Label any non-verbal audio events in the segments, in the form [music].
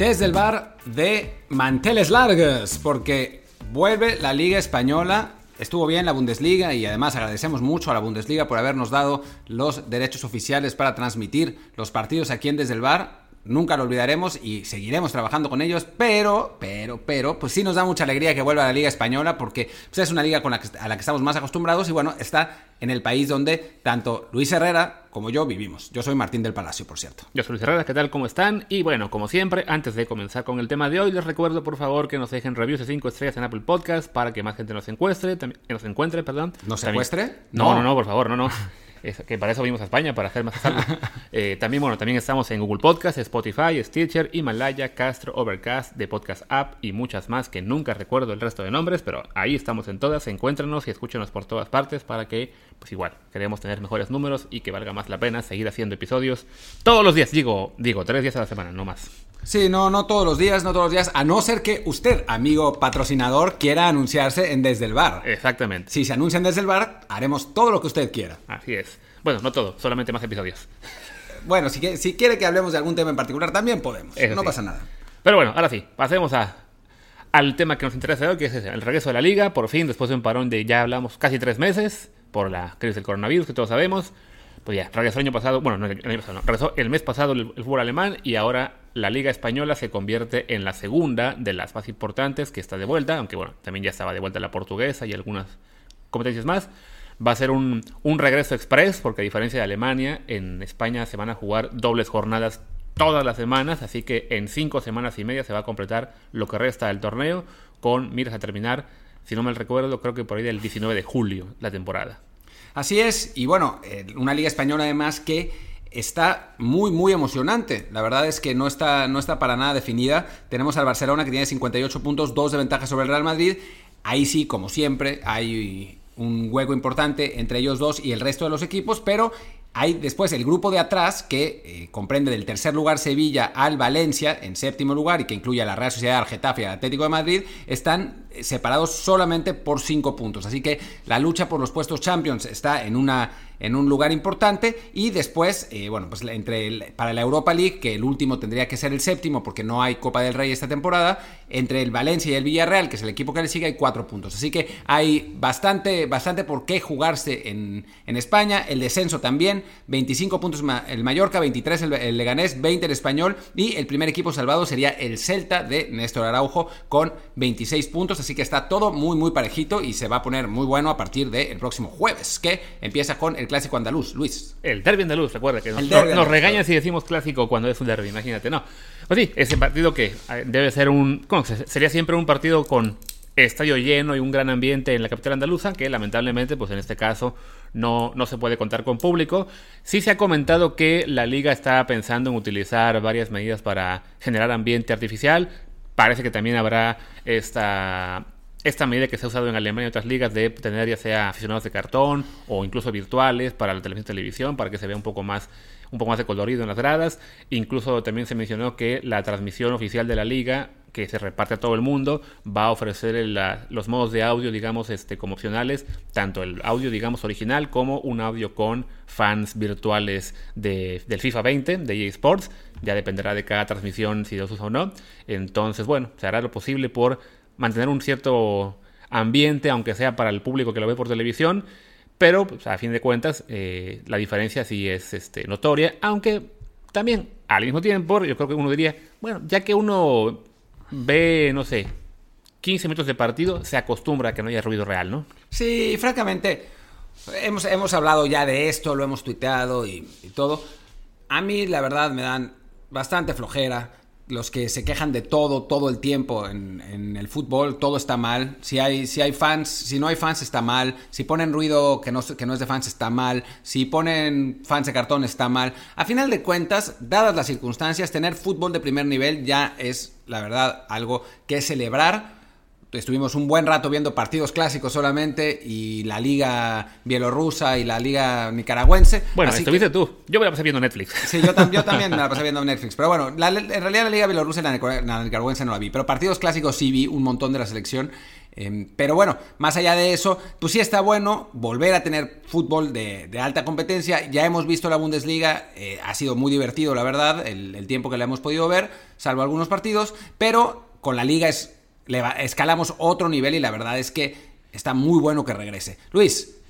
Desde el bar de Manteles Largos, porque vuelve la Liga Española. Estuvo bien la Bundesliga y además agradecemos mucho a la Bundesliga por habernos dado los derechos oficiales para transmitir los partidos aquí en Desde el Bar nunca lo olvidaremos y seguiremos trabajando con ellos, pero, pero, pero, pues sí nos da mucha alegría que vuelva a la Liga Española porque pues, es una liga con la que, a la que estamos más acostumbrados y bueno, está en el país donde tanto Luis Herrera como yo vivimos. Yo soy Martín del Palacio, por cierto. Yo soy Luis Herrera, ¿qué tal? ¿Cómo están? Y bueno, como siempre, antes de comenzar con el tema de hoy, les recuerdo por favor que nos dejen reviews de 5 estrellas en Apple Podcast para que más gente nos encuentre, que nos encuentre, perdón. ¿Nos encuentre? No, no, no, por favor, no, no. Que para eso vinimos a España, para hacer más [laughs] eh, también, bueno, también estamos en Google Podcast, Spotify, Stitcher, Himalaya, Castro, Overcast, The Podcast App y muchas más que nunca recuerdo el resto de nombres, pero ahí estamos en todas. Encuéntranos y escúchenos por todas partes para que, pues igual, queremos tener mejores números y que valga más la pena seguir haciendo episodios todos los días. Digo, digo, tres días a la semana, no más. Sí, no, no todos los días, no todos los días, a no ser que usted, amigo patrocinador, quiera anunciarse en Desde el Bar. Exactamente. Si se anuncian Desde el Bar, haremos todo lo que usted quiera. Así es. Bueno, no todo, solamente más episodios. [laughs] Bueno, si, si quiere que hablemos de algún tema en particular, también podemos. no pasa nada. Pero bueno, ahora sí, pasemos a, al tema que nos interesa hoy, que es el regreso de la liga. Por fin, después de un parón de ya hablamos casi tres meses por la crisis del coronavirus, que todos sabemos. Pues ya, regresó el año pasado, bueno, no el año pasado, no, regresó el mes pasado el, fútbol alemán y ahora la Liga Española se convierte en la segunda de las más importantes que está de vuelta, aunque bueno, también ya estaba de vuelta la portuguesa y algunas competencias más. Va a ser un, un regreso express, porque a diferencia de Alemania, en España se van a jugar dobles jornadas todas las semanas, así que en cinco semanas y media se va a completar lo que resta del torneo, con miras a terminar, si no mal recuerdo, creo que por ahí del 19 de julio la temporada. Así es, y bueno, eh, una liga española además que está muy, muy emocionante. La verdad es que no está, no está para nada definida. Tenemos al Barcelona que tiene 58 puntos, dos de ventaja sobre el Real Madrid. Ahí sí, como siempre, hay un hueco importante entre ellos dos y el resto de los equipos, pero hay después el grupo de atrás que eh, comprende del tercer lugar Sevilla al Valencia en séptimo lugar y que incluye a la Real Sociedad, al Getafe y al Atlético de Madrid, están separados solamente por cinco puntos. Así que la lucha por los puestos Champions está en una en un lugar importante y después, eh, bueno, pues entre para la Europa League, que el último tendría que ser el séptimo porque no hay Copa del Rey esta temporada, entre el Valencia y el Villarreal, que es el equipo que le sigue, hay cuatro puntos. Así que hay bastante, bastante por qué jugarse en, en España. El descenso también, 25 puntos el Mallorca, 23 el, Leganés, 20 el Español y el primer equipo salvado sería el Celta de Néstor Araujo con 26 puntos. Así que está todo muy, muy parejito y se va a poner muy bueno a partir del próximo jueves, que empieza con el clásico andaluz, Luis. El derby andaluz, recuerda que nos, regañan si decimos clásico cuando es un derby, imagínate, no. Pues sí, ese partido que eh, debe ser un. Sería siempre un partido con estadio lleno y un gran ambiente en la capital andaluza, que lamentablemente, pues en este caso, no, no se puede contar con público. Sí se ha comentado que la liga está pensando en utilizar varias medidas para generar ambiente artificial. Parece que también habrá esta esta medida que se ha usado en Alemania y otras ligas de tener ya sea aficionados de cartón o incluso virtuales para la televisión televisión para que se vea un poco más un poco más de colorido en las gradas. Incluso también se mencionó que la transmisión oficial de la liga que se reparte a todo el mundo va a ofrecer los modos de audio digamos este como opcionales tanto el audio digamos original como un audio con fans virtuales de, del FIFA 20 de EA Sports ya dependerá de cada transmisión si los usa o no entonces bueno se hará lo posible por mantener un cierto ambiente, aunque sea para el público que lo ve por televisión, pero pues, a fin de cuentas eh, la diferencia sí es este, notoria, aunque también al mismo tiempo yo creo que uno diría, bueno, ya que uno ve, no sé, 15 minutos de partido, se acostumbra a que no haya ruido real, ¿no? Sí, francamente, hemos, hemos hablado ya de esto, lo hemos tuiteado y todo. A mí, la verdad, me dan bastante flojera los que se quejan de todo, todo el tiempo en, el fútbol, todo está mal. Si hay, si hay fans, si no hay fans está mal. Si ponen ruido que no, que no es de fans está mal. Si ponen fans de cartón está mal. A final de cuentas, dadas las circunstancias, tener fútbol de primer nivel ya es, la verdad, algo que celebrar estuvimos un buen rato viendo partidos clásicos solamente y la liga bielorrusa y la liga nicaragüense. Bueno, estuviste tú. Yo me la pasé viendo Netflix. Sí, yo, también [laughs] me la pasé viendo Netflix. Pero bueno, en realidad la liga bielorrusa y la, nicaragüense no la vi. Pero partidos clásicos sí vi un montón de la selección. Em, pero bueno, más allá de eso, pues sí está bueno volver a tener fútbol de, alta competencia. Ya hemos visto la Bundesliga, eh, ha sido muy divertido, la verdad, el, tiempo que la hemos podido ver, salvo algunos partidos, pero con la liga es, escalamos otro nivel y la verdad es que está muy bueno que regrese. Luis,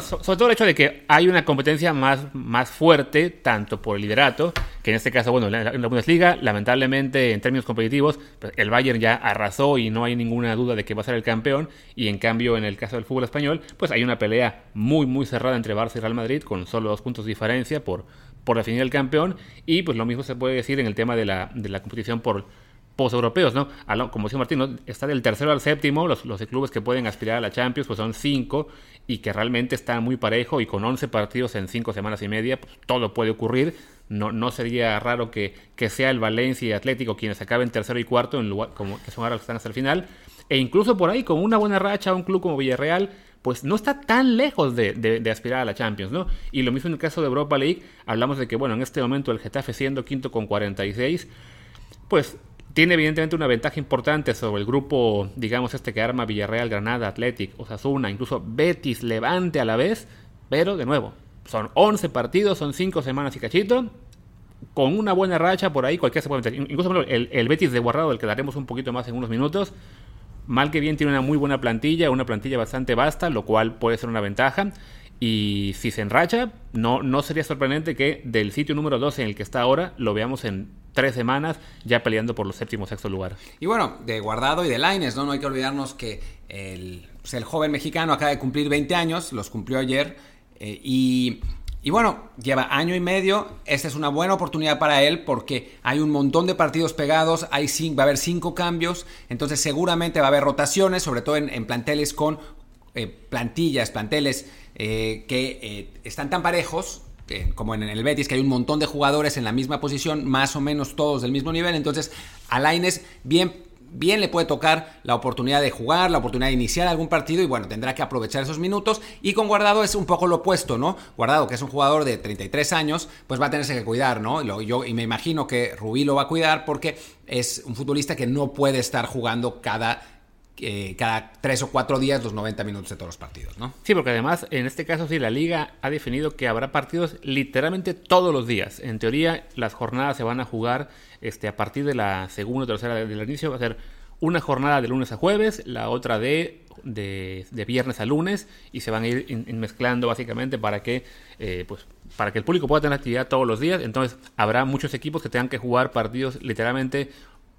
sobre todo el hecho de que hay una competencia más, más fuerte, tanto por el liderato, que en este caso, bueno, en la, Bundesliga, lamentablemente en términos competitivos, pues, el Bayern ya arrasó y no hay ninguna duda de que va a ser el campeón, y en cambio en el caso del fútbol español, pues hay una pelea muy, muy cerrada entre Barça y Real Madrid, con solo dos puntos de diferencia por, por definir el campeón, y pues lo mismo se puede decir en el tema de la, de la competición por post-europeos, ¿no? Como decía Martín, está del tercero al séptimo, los, los clubes que pueden aspirar a la Champions, pues son cinco, y que realmente está muy parejo, y con 11 partidos en cinco semanas y media, pues todo puede ocurrir. No, sería raro que, sea el Valencia y Atlético quienes acaben tercero y cuarto, en lugar, como que son ahora los que están hasta el final. E incluso por ahí, con una buena racha, un club como Villarreal, pues no está tan lejos de, de, de, aspirar a la Champions, ¿no? Y lo mismo en el caso de Europa League, hablamos de que, bueno, en este momento el Getafe siendo quinto con 46, pues tiene evidentemente una ventaja importante sobre el grupo, digamos, este que arma Villarreal, Granada, Athletic, Osasuna, incluso Betis, Levante a la vez. Pero, de nuevo, son 11 partidos, son 5 semanas y cachito. Con una buena racha por ahí, cualquiera se puede meter. Incluso el, el Betis de Guardado, del que daremos un poquito más en unos minutos. Mal que bien tiene una muy buena plantilla, una plantilla bastante vasta, lo cual puede ser una ventaja. Y si se enracha, no, no sería sorprendente que del sitio número 12 en el que está ahora lo veamos en tres semanas ya peleando por los séptimos sexto lugar. Y bueno, de Guardado y de Laines, ¿no? No hay que olvidarnos que el, pues, el joven mexicano acaba de cumplir 20 años, los cumplió ayer, eh, y, y, bueno, lleva año y medio. Esta es una buena oportunidad para él porque hay un montón de partidos pegados, hay cinco, va a haber cinco cambios, entonces seguramente va a haber rotaciones, sobre todo en, planteles con eh, plantillas, planteles eh, que eh, están tan parejos como en el Betis, que hay un montón de jugadores en la misma posición, más o menos todos del mismo nivel. Entonces, a Laines bien, bien le puede tocar la oportunidad de jugar, la oportunidad de iniciar algún partido y bueno, tendrá que aprovechar esos minutos. Y con Guardado es un poco lo opuesto, ¿no? Guardado, que es un jugador de 33 años, pues va a tenerse que cuidar, ¿no? Y, yo, y me imagino que Rubí lo va a cuidar porque es un futbolista que no puede estar jugando cada cada tres o cuatro días los 90 minutos de todos los partidos, ¿no? Sí, porque además en este caso sí la liga ha definido que habrá partidos literalmente todos los días. En teoría las jornadas se van a jugar este, a partir de la segunda o tercera del inicio. Va a ser una jornada de lunes a jueves, la otra de, de, viernes a lunes y se van a ir mezclando básicamente para que, eh, pues, para que el público pueda tener actividad todos los días. Entonces habrá muchos equipos que tengan que jugar partidos literalmente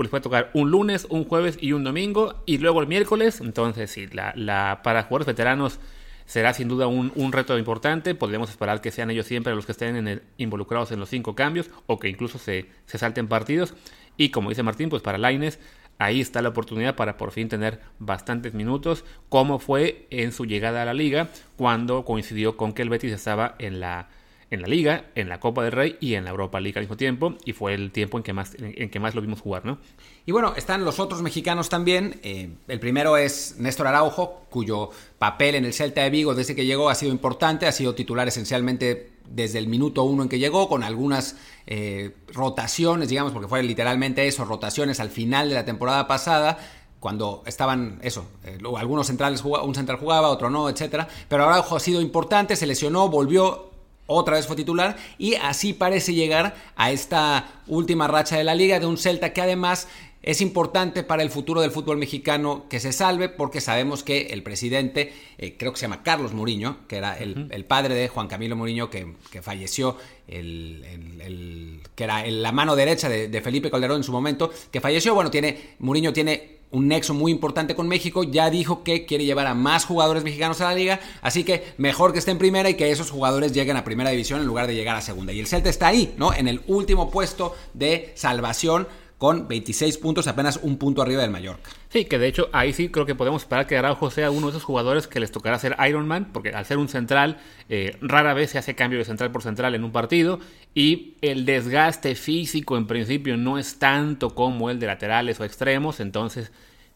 les puede tocar un lunes, un jueves y un domingo, y luego el miércoles. Entonces, sí, la, la, para jugadores veteranos será sin duda un, un, reto importante. Podríamos esperar que sean ellos siempre los que estén involucrados en los cinco cambios, o que incluso se, se salten partidos. Y como dice Martín, pues para Laines, ahí está la oportunidad para por fin tener bastantes minutos, como fue en su llegada a la liga, cuando coincidió con que el Betis estaba en la en la Liga, en la Copa del Rey y en la Europa League al mismo tiempo, y fue el tiempo en que más, en, que más lo vimos jugar, ¿no? Y bueno, están los otros mexicanos también. Eh, el primero es Néstor Araujo, cuyo papel en el Celta de Vigo desde que llegó ha sido importante, ha sido titular esencialmente desde el minuto uno en que llegó, con algunas eh, rotaciones, digamos, porque fue literalmente eso, rotaciones al final de la temporada pasada cuando estaban eso, eh, algunos centrales un central jugaba, otro no, etcétera, pero Araujo ha sido importante, se lesionó, volvió otra vez fue titular y así parece llegar a esta última racha de la liga de un Celta que además es importante para el futuro del fútbol mexicano que se salve porque sabemos que el presidente, eh, creo que se llama Carlos Muriño, que era el, padre de Juan Camilo Muriño que, falleció, el, que era la mano derecha de, de, Felipe Calderón en su momento, que falleció, bueno, tiene, Muriño tiene un nexo muy importante con México, ya dijo que quiere llevar a más jugadores mexicanos a la liga, así que mejor que esté en primera y que esos jugadores lleguen a primera división en lugar de llegar a segunda. Y el Celta está ahí, ¿no? En el último puesto de salvación con 26 puntos, apenas un punto arriba del Mallorca. Sí, que de hecho ahí sí creo que podemos esperar que Araujo sea uno de esos jugadores que les tocará ser Ironman, porque al ser un central, eh, rara vez se hace cambio de central por central en un partido, y el desgaste físico en principio no es tanto como el de laterales o extremos, entonces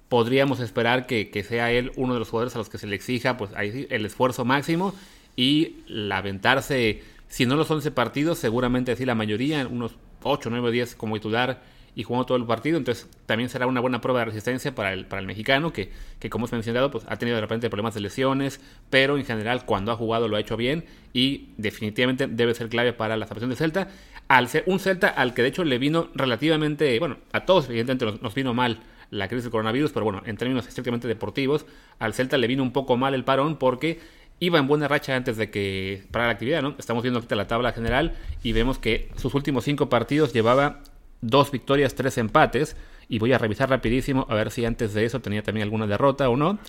podríamos esperar que, sea él uno de los jugadores a los que se le exija pues ahí el esfuerzo máximo y lamentarse, si no los 11 partidos, seguramente sí la mayoría, unos 8, 9, 10 como titular y jugando todo el partido, entonces también será una buena prueba de resistencia para el, para el mexicano, que, que como hemos mencionado, pues ha tenido de repente problemas de lesiones, pero en general cuando ha jugado lo ha hecho bien y definitivamente debe ser clave para la salvación de Celta. Al ser un Celta al que de hecho le vino relativamente, bueno, a todos evidentemente nos, vino mal la crisis del coronavirus, pero bueno, en términos estrictamente deportivos, al Celta le vino un poco mal el parón porque iba en buena racha antes de que para la actividad, ¿no? Estamos viendo aquí la tabla general y vemos que sus últimos cinco partidos llevaba dos victorias, tres empates. Y voy a revisar rapidísimo a ver si antes de eso tenía también alguna derrota o no.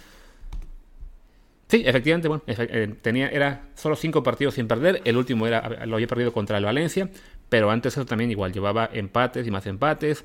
Sí, efectivamente, bueno, eh, tenía, era solo cinco partidos sin perder. El último era, lo había perdido contra el Valencia, pero antes eso también igual llevaba empates y más empates.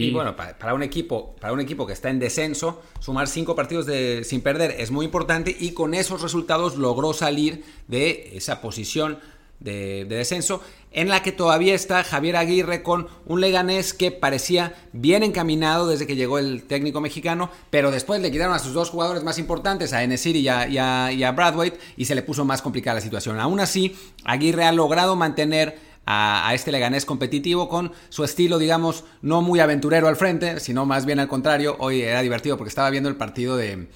Y, bueno, para, un equipo, para un equipo que está en descenso, sumar cinco partidos de, sin perder es muy importante y con esos resultados logró salir de esa posición de, descenso, en la que todavía está Javier Aguirre con un Leganés que parecía bien encaminado desde que llegó el técnico mexicano, pero después le quitaron a sus dos jugadores más importantes, a Enesiri y a, y a, y y se le puso más complicada la situación. Aún así, Aguirre ha logrado mantener a, este Leganés competitivo con su estilo, digamos, no muy aventurero al frente, sino más bien al contrario. Hoy era divertido porque estaba viendo el partido de,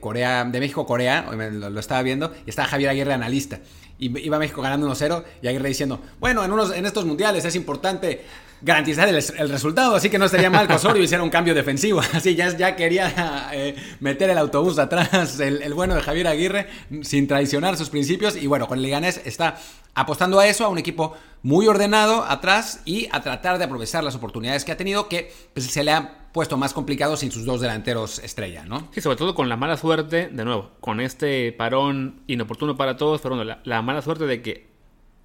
Corea, de México-Corea, lo, lo, estaba viendo, y estaba Javier Aguirre analista y iba México ganando 1-0 y Aguirre diciendo, bueno, en, unos, en estos mundiales es importante garantizar el, resultado, así que no estaría mal que Osorio hiciera un cambio defensivo, [laughs] así ya, ya quería eh, meter el autobús atrás, el, bueno de Javier Aguirre, sin traicionar sus principios, y bueno, con el Liganés está apostando a eso, a un equipo muy ordenado atrás y a tratar de aprovechar las oportunidades que ha tenido, que pues, se le ha puesto más complicado sin sus dos delanteros estrella, ¿no? Sí, sobre todo con la mala suerte, de nuevo, con este parón inoportuno para todos, pero bueno, la, mala suerte de que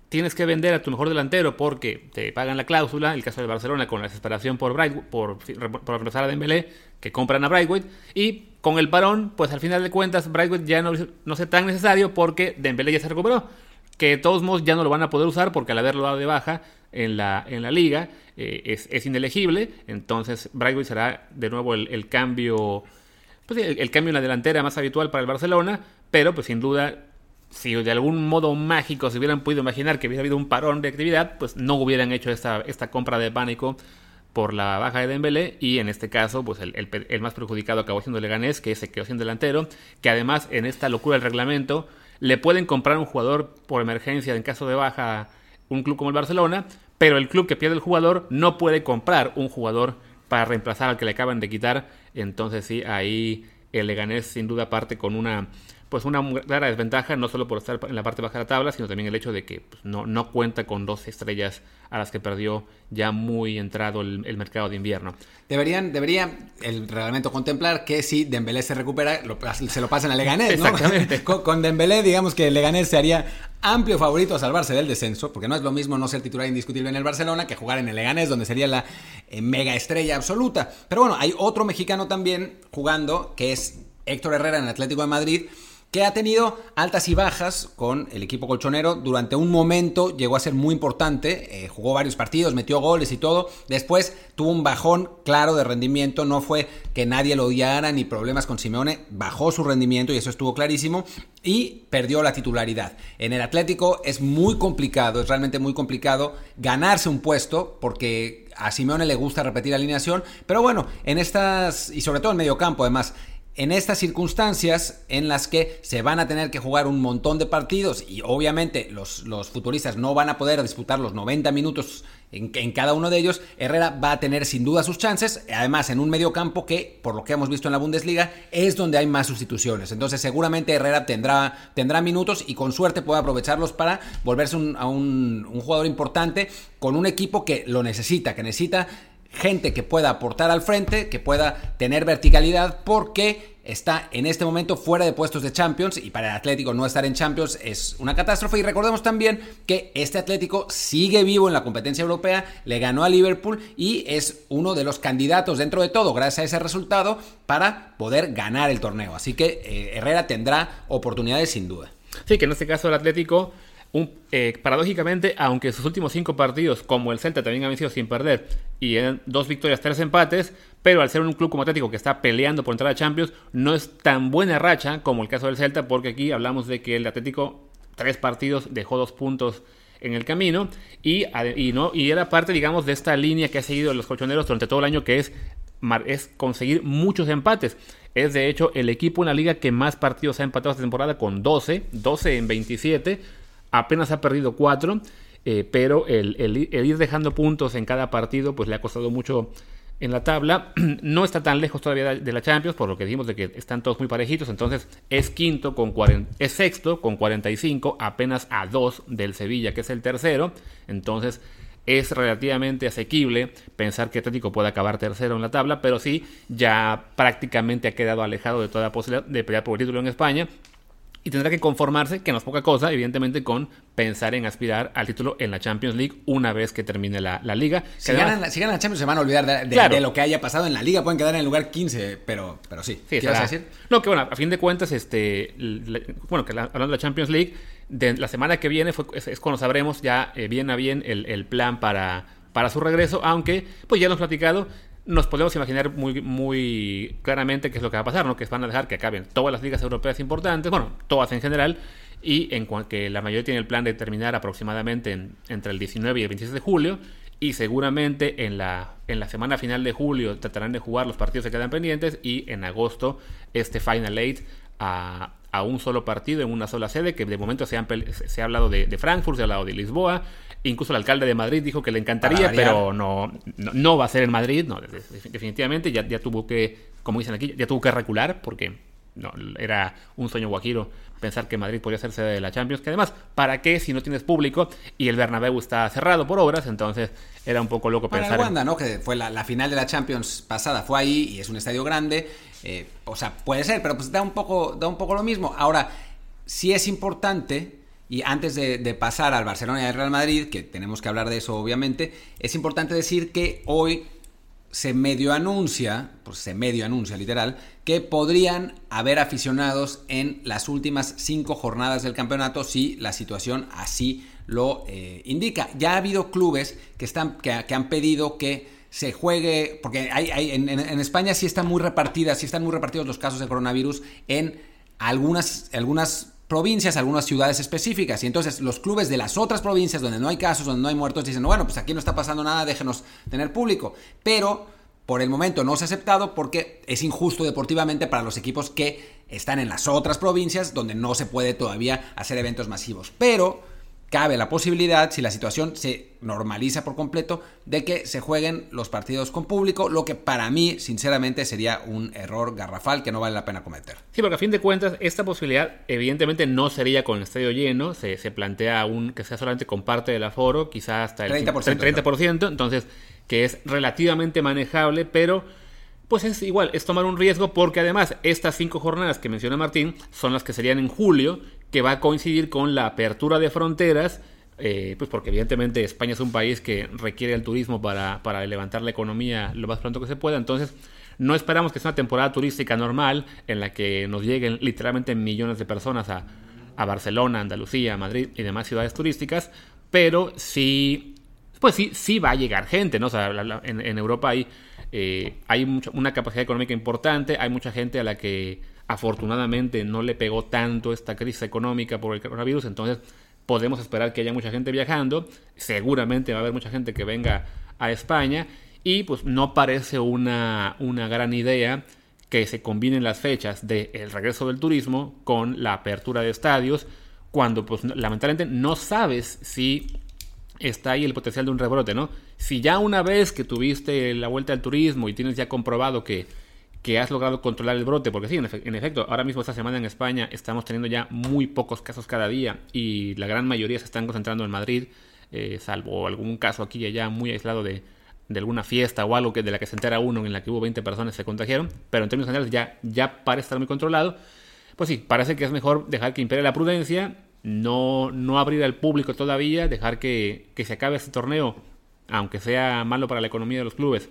tienes que vender a tu mejor delantero porque te pagan la cláusula, el caso de Barcelona con la desesperación por, por, por reemplazar a Dembélé, que compran a Brightwood, y con el parón, pues al final de cuentas Brightwood ya no, no es tan necesario porque Dembélé ya se recuperó, que de todos modos ya no lo van a poder usar porque al haberlo dado de baja en la, en la liga, eh, es, es, inelegible. Entonces, Brightway será de nuevo el, cambio. Pues, el, cambio en la delantera más habitual para el Barcelona. Pero, pues sin duda, si de algún modo mágico se hubieran podido imaginar que hubiera habido un parón de actividad, pues no hubieran hecho esta, esta compra de pánico por la baja de Dembélé y en este caso pues el, el, más perjudicado acabó siendo Leganés que se quedó sin delantero que además en esta locura del reglamento le pueden comprar un jugador por emergencia en caso de baja un club como el Barcelona, pero el club que pierde el jugador no puede comprar un jugador para reemplazar al que le acaban de quitar. Entonces sí, ahí el Leganés sin duda parte con una pues una clara desventaja, no solo por estar en la parte baja de la tabla, sino también el hecho de que pues, no, no cuenta con dos estrellas a las que perdió ya muy entrado el, mercado de invierno. Deberían, debería el reglamento contemplar que si Dembélé se recupera, se lo pasan a Leganés, ¿no? [laughs] Exactamente. [laughs] con, Dembélé, digamos que Leganés se haría amplio favorito a salvarse del descenso, porque no es lo mismo no ser titular indiscutible en el Barcelona que jugar en el Leganés, donde sería la eh, mega estrella absoluta. Pero bueno, hay otro mexicano también jugando, que es Héctor Herrera en el Atlético de Madrid, que ha tenido altas y bajas con el equipo colchonero. Durante un momento llegó a ser muy importante, eh, jugó varios partidos, metió goles y todo. Después tuvo un bajón claro de rendimiento, no fue que nadie lo odiara ni problemas con Simeone, bajó su rendimiento y eso estuvo clarísimo y perdió la titularidad. En el Atlético es muy complicado, es realmente muy complicado ganarse un puesto porque a Simeone le gusta repetir alineación, pero bueno, en estas, y sobre todo en medio campo además, en estas circunstancias en las que se van a tener que jugar un montón de partidos y obviamente los, los futuristas no van a poder disputar los 90 minutos en, cada uno de ellos, Herrera va a tener sin duda sus chances, además en un medio campo que, por lo que hemos visto en la Bundesliga, es donde hay más sustituciones. Entonces seguramente Herrera tendrá, tendrá minutos y con suerte puede aprovecharlos para volverse a un jugador importante con un equipo que lo necesita, que necesita gente que pueda aportar al frente, que pueda tener verticalidad, porque está en este momento fuera de puestos de Champions y para el Atlético no estar en Champions es una catástrofe. Y recordemos también que este Atlético sigue vivo en la competencia europea, le ganó a Liverpool y es uno de los candidatos dentro de todo, gracias a ese resultado, para poder ganar el torneo. Así que eh, Herrera tendrá oportunidades sin duda. Sí, que en este caso el Atlético eh, paradójicamente, aunque sus últimos cinco partidos, como el Celta, también han vencido sin perder, y en dos victorias, tres empates, pero al ser un club como Atlético que está peleando por entrar a Champions, no es tan buena racha como el caso del Celta, porque aquí hablamos de que el Atlético, tres partidos, dejó dos puntos en el camino y, y era parte, digamos, de esta línea que ha seguido los colchoneros durante todo el año, que es, es conseguir muchos empates. Es de hecho el equipo en la liga que más partidos ha empatado esta temporada con 12, 12 en 27, apenas ha perdido 4, eh, pero el, el, ir dejando puntos en cada partido pues le ha costado mucho en la tabla. [clears throat] No está tan lejos todavía de la Champions, por lo que dijimos de que están todos muy parejitos. Entonces es quinto con 40, es sexto con 45, apenas a 2 del Sevilla, que es el tercero. Entonces es relativamente asequible pensar que Atlético puede acabar tercero en la tabla, pero sí, ya prácticamente ha quedado alejado de toda posibilidad de pelear por el título en España. Y tendrá que conformarse, que no es poca cosa, evidentemente, con pensar en aspirar al título en la Champions League una vez que termine la, liga. Si, ganan, la Champions se van a olvidar de, lo que haya pasado en la liga, pueden quedar en el lugar 15, pero, pero sí. sí ¿Qué decir? No, que bueno, a fin de cuentas, este, bueno, que hablando de la Champions League, de la semana que viene es, cuando sabremos ya eh, bien a bien el, plan para, para su regreso, aunque pues ya hemos platicado, nos podemos imaginar muy, muy claramente qué es lo que va a pasar, ¿no? Que van a dejar que acaben todas las ligas europeas importantes, bueno, todas en general, y en que la mayoría tiene el plan de terminar aproximadamente entre el 19 y el 26 de julio, y seguramente en la, en la semana final de julio tratarán de jugar los partidos que quedan pendientes, y en agosto este Final Eight a, a un solo partido en una sola sede, que de momento se, se ha hablado de, Frankfurt, se ha hablado de Lisboa, incluso el alcalde de Madrid dijo que le encantaría, pero no, no, va a ser en Madrid, no, definitivamente ya, ya tuvo que, como dicen aquí, ya tuvo que recular porque no, era un sueño guajiro pensar que Madrid podría ser sede de la Champions, que además, ¿para qué si no tienes público y el Bernabéu está cerrado por obras? Entonces era un poco loco pensar... El Wanda, ¿no? Que fue la, final de la Champions pasada, fue ahí y es un estadio grande, eh, o sea, puede ser, pero pues da un poco, da un poco lo mismo. Ahora, sí es importante... Y antes de, pasar al Barcelona y al Real Madrid, que tenemos que hablar de eso obviamente, es importante decir que hoy se medio anuncia, pues se medio anuncia literal, que podrían haber aficionados en las últimas cinco jornadas del campeonato si la situación así lo eh, indica. Ya ha habido clubes que, están, que, han pedido que se juegue, porque hay, en, en, España sí están muy repartidas, sí están muy repartidos los casos de coronavirus en algunas, algunas provincias, algunas ciudades específicas. Y entonces los clubes de las otras provincias donde no hay casos, donde no hay muertos, dicen, bueno, pues aquí no está pasando nada, déjenos tener público. Pero por el momento no se ha aceptado porque es injusto deportivamente para los equipos que están en las otras provincias donde no se puede todavía hacer eventos masivos. Pero cabe la posibilidad, si la situación se normaliza por completo, de que se jueguen los partidos con público, lo que para mí, sinceramente, sería un error garrafal que no vale la pena cometer. Sí, porque a fin de cuentas, esta posibilidad evidentemente no sería con el estadio lleno, se, plantea un que sea solamente con parte del aforo, quizás hasta el 30%, 30% entonces que es relativamente manejable, pero pues es igual, es tomar un riesgo porque además estas cinco jornadas que menciona Martín son las que serían en julio, que va a coincidir con la apertura de fronteras, eh, pues porque evidentemente España es un país que requiere el turismo para, para levantar la economía lo más pronto que se pueda, entonces no esperamos que sea una temporada turística normal en la que nos lleguen literalmente millones de personas a, a Barcelona, Andalucía, Madrid y demás ciudades turísticas, pero sí, pues sí, sí va a llegar gente, ¿no? O sea, en, en Europa hay eh, hay una capacidad económica importante, hay mucha gente a la que afortunadamente no le pegó tanto esta crisis económica por el coronavirus, entonces podemos esperar que haya mucha gente viajando, seguramente va a haber mucha gente que venga a España y pues no parece una, una gran idea que se combinen las fechas del regreso del turismo con la apertura de estadios, cuando pues lamentablemente no sabes si está ahí el potencial de un rebrote, ¿no? Si ya una vez que tuviste la vuelta al turismo y tienes ya comprobado que, que has logrado controlar el brote, porque sí, en, efecto, ahora mismo esta semana en España estamos teniendo ya muy pocos casos cada día y la gran mayoría se están concentrando en Madrid, eh, salvo algún caso aquí y allá muy aislado de, de alguna fiesta o algo que, de la que se entera uno en la que hubo 20 personas se contagiaron, pero en términos generales ya, ya parece estar muy controlado. Pues sí, parece que es mejor dejar que impere la prudencia no, no abrir al público todavía, dejar que, se acabe este torneo, aunque sea malo para la economía de los clubes,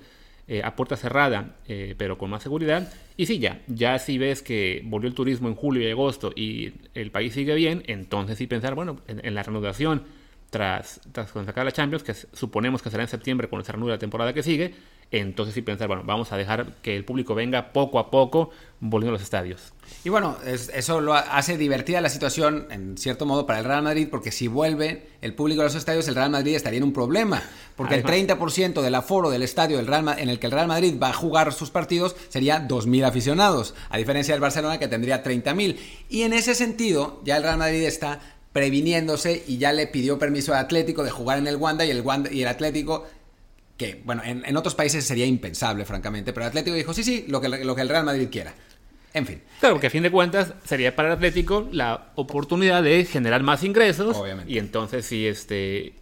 eh, a puerta cerrada, eh, pero con más seguridad. Y sí, ya, ya si ves que volvió el turismo en julio y agosto y el país sigue bien, entonces sí pensar, bueno, en, la reanudación tras, tras sacar la Champions, que suponemos que será en septiembre cuando se reanude la temporada que sigue, entonces sí pensar, bueno, vamos a dejar que el público venga poco a poco volviendo a los estadios. Y bueno, eso lo hace divertida la situación, en cierto modo, para el Real Madrid, porque si vuelve el público a los estadios, el Real Madrid estaría en un problema, porque el 30% del aforo del estadio del Real, en el que el Real Madrid va a jugar sus partidos sería 2.000 aficionados, a diferencia del Barcelona que tendría 30.000. Y en ese sentido, ya el Real Madrid está previniéndose y ya le pidió permiso al Atlético de jugar en el Wanda y el, Wanda, y el Atlético que, bueno, en, otros países sería impensable, francamente, pero el Atlético dijo, sí, sí, lo que, lo que el Real Madrid quiera. En fin. Claro, porque a fin de cuentas sería para el Atlético la oportunidad de generar más ingresos. Obviamente. Y entonces, si este.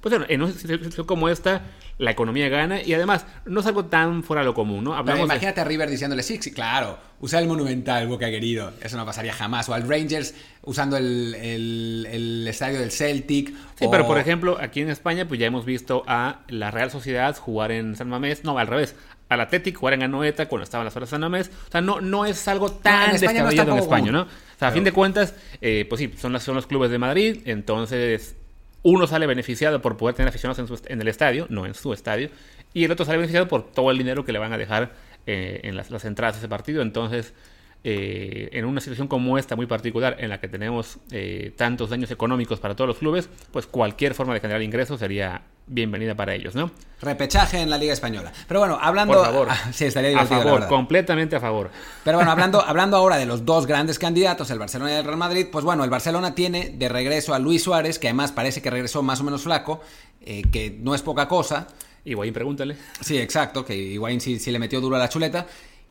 Pues bueno, en una situación como esta, la economía gana y además no es algo tan fuera de lo común, ¿no? Hablamos imagínate a River diciéndole, sí, sí, claro, usa el Monumental, Boca querido, eso no pasaría jamás. O al Rangers usando el, el, estadio del Celtic. Sí, pero por ejemplo, aquí en España, pues ya hemos visto a la Real Sociedad jugar en San Mamés, no, al revés, al Atlético jugar en Anoeta cuando estaban las horas de San Mamés. O sea, no, no es algo tan no, descabellado en España, ¿no? O sea, a fin de cuentas, eh, pues sí, son, son los clubes de Madrid, entonces uno sale beneficiado por poder tener aficionados en, el estadio, no en su estadio, y el otro sale beneficiado por todo el dinero que le van a dejar eh, en las, entradas de ese partido. Entonces, eh, en una situación como esta muy particular, en la que tenemos eh, tantos daños económicos para todos los clubes, pues cualquier forma de generar ingresos sería bienvenida para ellos, ¿no? Repechaje en la Liga Española. Pero bueno, hablando... Por favor. [laughs] sí, estaría divertido, A favor, completamente a favor. Pero bueno, [laughs] hablando, hablando ahora de los dos grandes candidatos, el Barcelona y el Real Madrid, pues bueno, el Barcelona tiene de regreso a Luis Suárez, que además parece que regresó más o menos flaco, eh, que no es poca cosa. Higuaín, pregúntale. Sí, exacto, que Higuaín sí, sí le metió duro a la chuleta.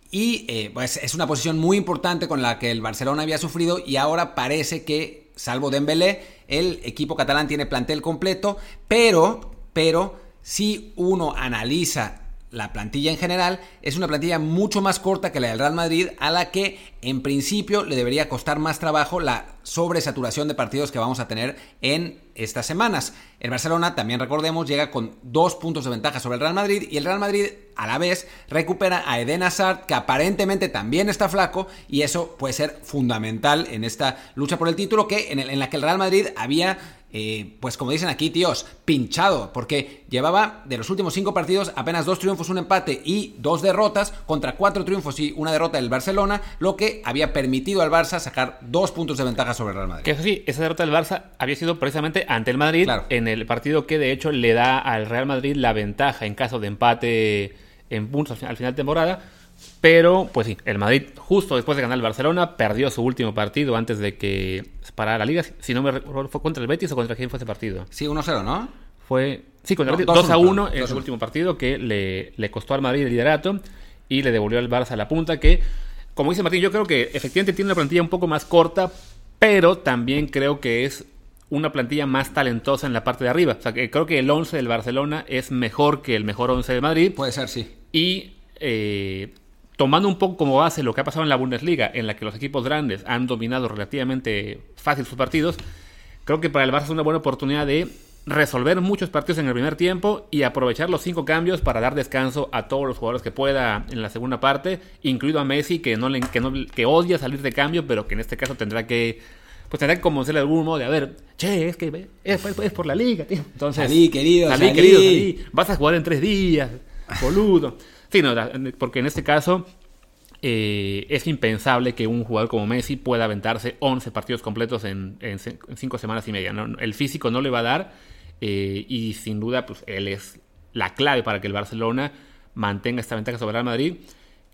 Y eh, pues es una posición muy importante con la que el Barcelona había sufrido y ahora parece que, salvo Dembélé, el equipo catalán tiene plantel completo, pero, pero si uno analiza la plantilla en general es una plantilla mucho más corta que la del Real Madrid, a la que en principio le debería costar más trabajo la sobresaturación de partidos que vamos a tener en estas semanas. El Barcelona, también recordemos, llega con dos puntos de ventaja sobre el Real Madrid y el Real Madrid a la vez recupera a Eden Hazard, que aparentemente también está flaco y eso puede ser fundamental en esta lucha por el título que en, la que el Real Madrid había eh, pues como dicen aquí, tíos, pinchado, porque llevaba de los últimos cinco partidos apenas dos triunfos, un empate y dos derrotas, contra cuatro triunfos y una derrota del Barcelona, lo que había permitido al Barça sacar dos puntos de ventaja sobre el Real Madrid. Que sí, esa derrota del Barça había sido precisamente ante el Madrid, en el partido que de hecho le da al Real Madrid la ventaja en caso de empate en puntos al final de temporada pero, pues sí, el Madrid, justo después de ganar el Barcelona, perdió su último partido antes de que parara la liga. Si no me recuerdo, ¿fue contra el Betis o contra quién fue ese partido? Sí, 1-0, ¿no? Fue. Sí, contra el Betis. 2-1 en su último partido que le, le costó al Madrid el liderato y le devolvió al Barça la punta. Que, como dice Martín, yo creo que efectivamente tiene una plantilla un poco más corta, pero también creo que es una plantilla más talentosa en la parte de arriba. O sea, que creo que el 11 del Barcelona es mejor que el mejor 11 de Madrid. Puede ser, sí. Y. Eh, tomando un poco como base lo que ha pasado en la Bundesliga, en la que los equipos grandes han dominado relativamente fácil sus partidos, creo que para el Barça es una buena oportunidad de resolver muchos partidos en el primer tiempo y aprovechar los cinco cambios para dar descanso a todos los jugadores que pueda en la segunda parte, incluido a Messi, que, no le, que, odia salir de cambio, pero que en este caso tendrá que pues tendrá que convencerle de algún modo de, a ver, che, es que es, por la liga, tío. Entonces, salí, querido, salí, querido, salí. Vas a jugar en tres días, boludo. Sí, no, porque en este caso eh, es impensable que un jugador como Messi pueda aventarse 11 partidos completos en, 5 semanas y media. El físico no le va a dar eh, y sin duda pues, él es la clave para que el Barcelona mantenga esta ventaja sobre el Madrid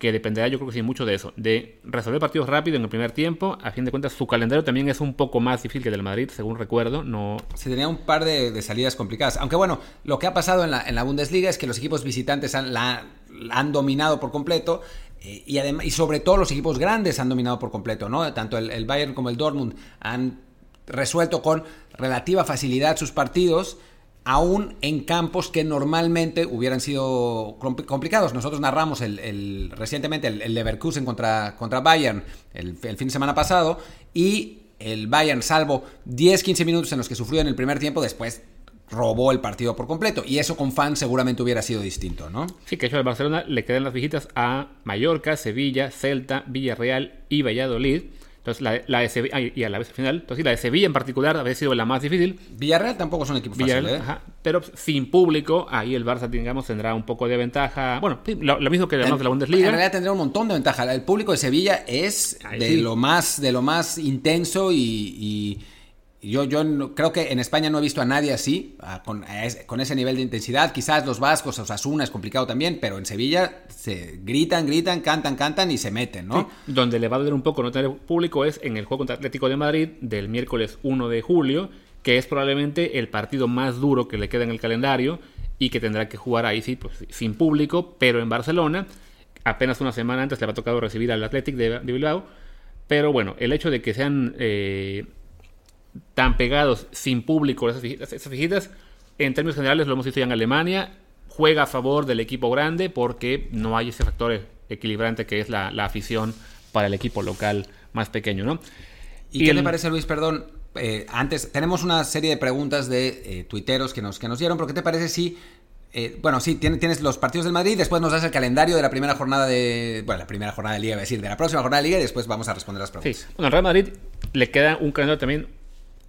que dependerá yo creo que sí mucho de eso, de resolver partidos rápido en el primer tiempo. A fin de cuentas, su calendario también es un poco más difícil que el del Madrid, según recuerdo. No... Se tenía un par de, salidas complicadas. Aunque bueno, lo que ha pasado en la, en la Bundesliga es que los equipos visitantes han, la, han dominado por completo. Eh, y, y sobre todo los equipos grandes han dominado por completo, ¿no? Tanto el, el Bayern como el Dortmund han resuelto con relativa facilidad sus partidos aún en campos que normalmente hubieran sido complicados. Nosotros narramos el, recientemente el, Leverkusen contra, contra Bayern el, fin de semana pasado y el Bayern, salvo 10-15 minutos en los que sufrió en el primer tiempo, después robó el partido por completo. Y eso con fans seguramente hubiera sido distinto, ¿no? Sí, que hecho al Barcelona le quedan las visitas a Mallorca, Sevilla, Celta, Villarreal y Valladolid Entonces, la, la de Sevilla, y a la vez final, entonces la de Sevilla en particular había sido la más difícil. Villarreal tampoco es un equipo fácil, ¿eh? pero sin público, ahí el Barça, digamos, tendrá un poco de ventaja. Bueno, lo, mismo que de la Bundesliga. En realidad tendrá un montón de ventaja. El público de Sevilla es de, lo más, de lo más intenso y yo, yo creo que en España no he visto a nadie así, con, con, ese nivel de intensidad. Quizás los vascos, Osasuna es complicado también, pero en Sevilla se gritan, gritan, cantan, cantan y se meten, ¿no? donde le va a doler un poco no tener público es en el juego contra Atlético de Madrid del miércoles 1 de julio, que es probablemente el partido más duro que le queda en el calendario y que tendrá que jugar ahí sí, pues, sin público, pero en Barcelona. Apenas una semana antes le ha tocado recibir al Athletic de, Bilbao. Pero bueno, el hecho de que sean... Eh, tan pegados sin público esas fijitas, en términos generales lo hemos visto ya en Alemania, juega a favor del equipo grande porque no hay ese factor equilibrante que es la, afición para el equipo local más pequeño, ¿no? ¿Y, qué te parece, Luis? Perdón, eh, antes tenemos una serie de preguntas de eh, tuiteros que nos, que nos dieron, pero ¿qué te parece si eh, bueno, sí, tienes, tienes, los partidos del Madrid, después nos das el calendario de la primera jornada de. Bueno, la primera jornada de Liga, a decir, de la próxima jornada de Liga y después vamos a responder las preguntas. Sí, bueno, al Real Madrid le queda un calendario también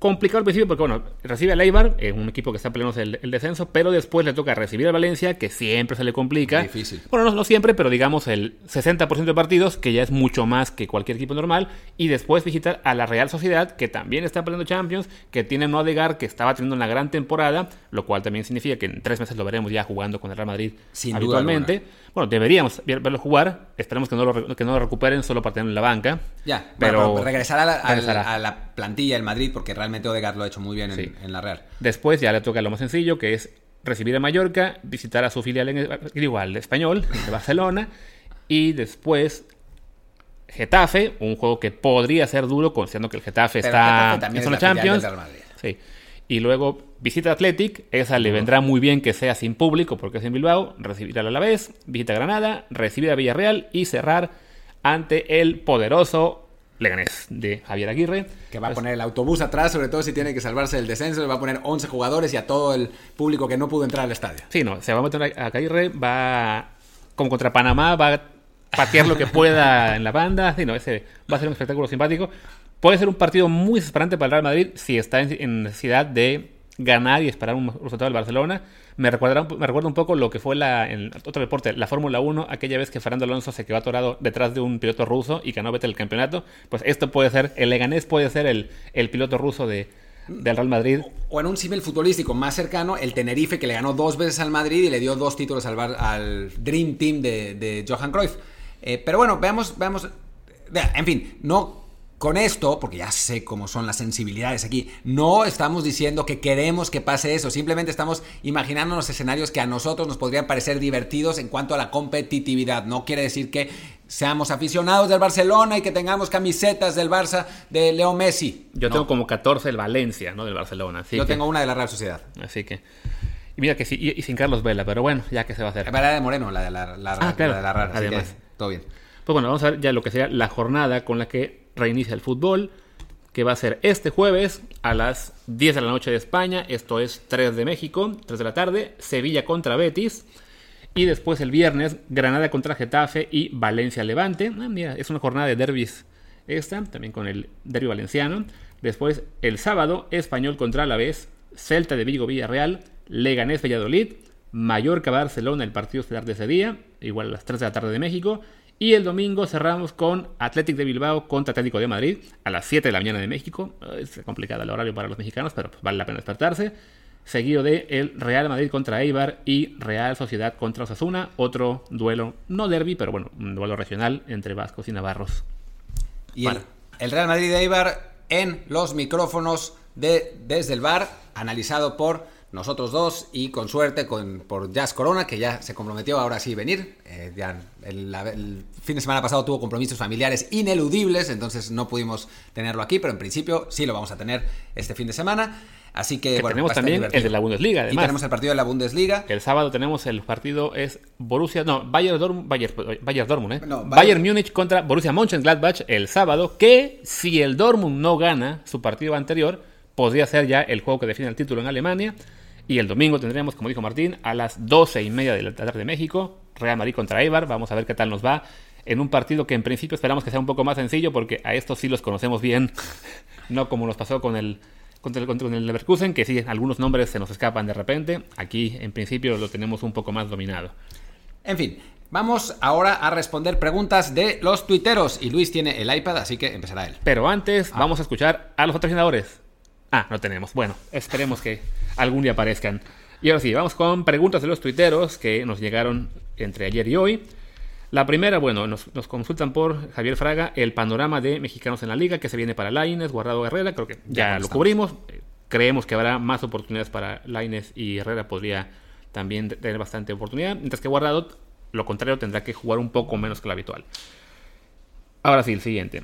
complicado al principio porque, bueno, recibe a Leibar, es un equipo que está peleando el, el, descenso, pero después le toca recibir a Valencia, que siempre se le complica. Difícil. Bueno, no, siempre, pero digamos el 60% de partidos, que ya es mucho más que cualquier equipo normal, y después visitar a la Real Sociedad, que también está peleando Champions, que tiene no Odegaard, que estaba teniendo una gran temporada, lo cual también significa que en tres meses lo veremos ya jugando con el Real Madrid Sin habitualmente. Bueno, deberíamos verlo jugar, esperemos que no lo, que no lo recuperen solo para tenerlo en la banca. Ya, pero, regresar a la, a la plantilla del Madrid, porque realmente Odegaard lo ha hecho muy bien en, la Real. Después ya le toca lo más sencillo, que es recibir a Mallorca, visitar a su filial en igual, español, de Barcelona, y después Getafe, un juego que podría ser duro, considerando que el Getafe está en la Champions. Sí. Y luego visita Athletic, esa le vendrá muy bien que sea sin público porque es en Bilbao, recibir al Alavés, visita Granada, recibir a Villarreal y cerrar ante el poderoso Leganés de Javier Aguirre. Que va a poner el autobús atrás, sobre todo si tiene que salvarse del descenso, le va a poner 11 jugadores y a todo el público que no pudo entrar al estadio. Sí, no, se va a meter a Aguirre, va como contra Panamá, va a patear lo que pueda en la banda, sí, no, ese va a ser un espectáculo simpático. Puede ser un partido muy desesperante para el Real Madrid si está en necesidad de ganar y esperar un resultado del Barcelona. Me recuerda, me recuerda un poco lo que fue la, en otro deporte, la Fórmula 1, aquella vez que Fernando Alonso se quedó atorado detrás de un piloto ruso y ganó Vettel el campeonato. Pues esto puede ser, el Leganés puede ser el, el piloto ruso de, del Real Madrid. O en un símil futbolístico más cercano, el Tenerife que le ganó dos veces al Madrid y le dio dos títulos al, al Dream Team de, de Johan Cruyff. Eh, pero bueno, veamos, veamos. En fin, no con esto, porque ya sé cómo son las sensibilidades aquí, no estamos diciendo que queremos que pase eso, simplemente estamos imaginándonos escenarios que a nosotros nos podrían parecer divertidos en cuanto a la competitividad. No quiere decir que seamos aficionados del Barcelona y que tengamos camisetas del Barça de Leo Messi. Yo tengo como 14 el Valencia, ¿no? Del Barcelona. Yo tengo una de la Real Sociedad. Así que... Y mira que sí, y, sin Carlos Vela, pero bueno, ya que se va a hacer. La de Moreno, la de la, la, ah, claro. la, de la Real, Además. todo bien. Pues bueno, vamos a ver ya lo que sería la jornada con la que reinicia el fútbol, que va a ser este jueves a las 10 de la noche de España, esto es 3 de México, 3 de la tarde, Sevilla contra Betis. Y después el viernes, Granada contra Getafe y Valencia Levante. Ah, mira, es una jornada de derbis esta, también con el derbi valenciano. Después el sábado, Español contra Alavés, Celta de Vigo Villarreal, Leganés Valladolid, Mallorca Barcelona, el partido estelar de ese día, igual a las 3 de la tarde de México. Y el domingo cerramos con Athletic de Bilbao contra Atlético de Madrid a las 7 de la mañana de México. Es complicado el horario para los mexicanos, pero pues vale la pena despertarse. Seguido de el Real Madrid contra Eibar y Real Sociedad contra Osasuna. Otro duelo, no derby, pero bueno, un duelo regional entre vascos y navarros. Y el, Real Madrid de Eibar en los micrófonos de Desde el Bar, analizado por nosotros dos y con suerte con, por Jazz Corona, que ya se comprometió ahora sí venir. Eh, ya el, fin de semana pasado tuvo compromisos familiares ineludibles, entonces no pudimos tenerlo aquí, pero en principio sí lo vamos a tener este fin de semana. Así que, bueno, tenemos también el de la Bundesliga, además. Y tenemos el partido de la Bundesliga. El sábado tenemos el partido es Borussia, no, Bayern Dortmund, Bayern, Dortmund, ¿eh? Bayern, Bayern Múnich contra Borussia Mönchengladbach el sábado, que si el Dortmund no gana su partido anterior, podría ser ya el juego que define el título en Alemania. Y el domingo tendremos, como dijo Martín, a las 12 y media de la tarde de México, Real Madrid contra Eibar. Vamos a ver qué tal nos va en un partido que en principio esperamos que sea un poco más sencillo porque a estos sí los conocemos bien, [laughs] no como nos pasó con el contra el, contra el Leverkusen, que sí, algunos nombres se nos escapan de repente. Aquí, en principio, lo tenemos un poco más dominado. En fin, vamos ahora a responder preguntas de los tuiteros. Y Luis tiene el iPad, así que empezará él. Pero antes, ah. vamos a escuchar a los patrocinadores. Ah, no tenemos. Bueno, esperemos que algún día aparezcan. Y ahora sí, vamos con preguntas de los tuiteros que nos llegaron entre ayer y hoy. La primera, bueno, nos, consultan por Javier Fraga el panorama de mexicanos en la liga que se viene para Laines, Guardado Herrera, creo que ya, lo cubrimos. Creemos que habrá más oportunidades para Laines y Herrera podría también tener bastante oportunidad, mientras que Guardado, lo contrario, tendrá que jugar un poco menos que lo habitual. Ahora sí, el siguiente.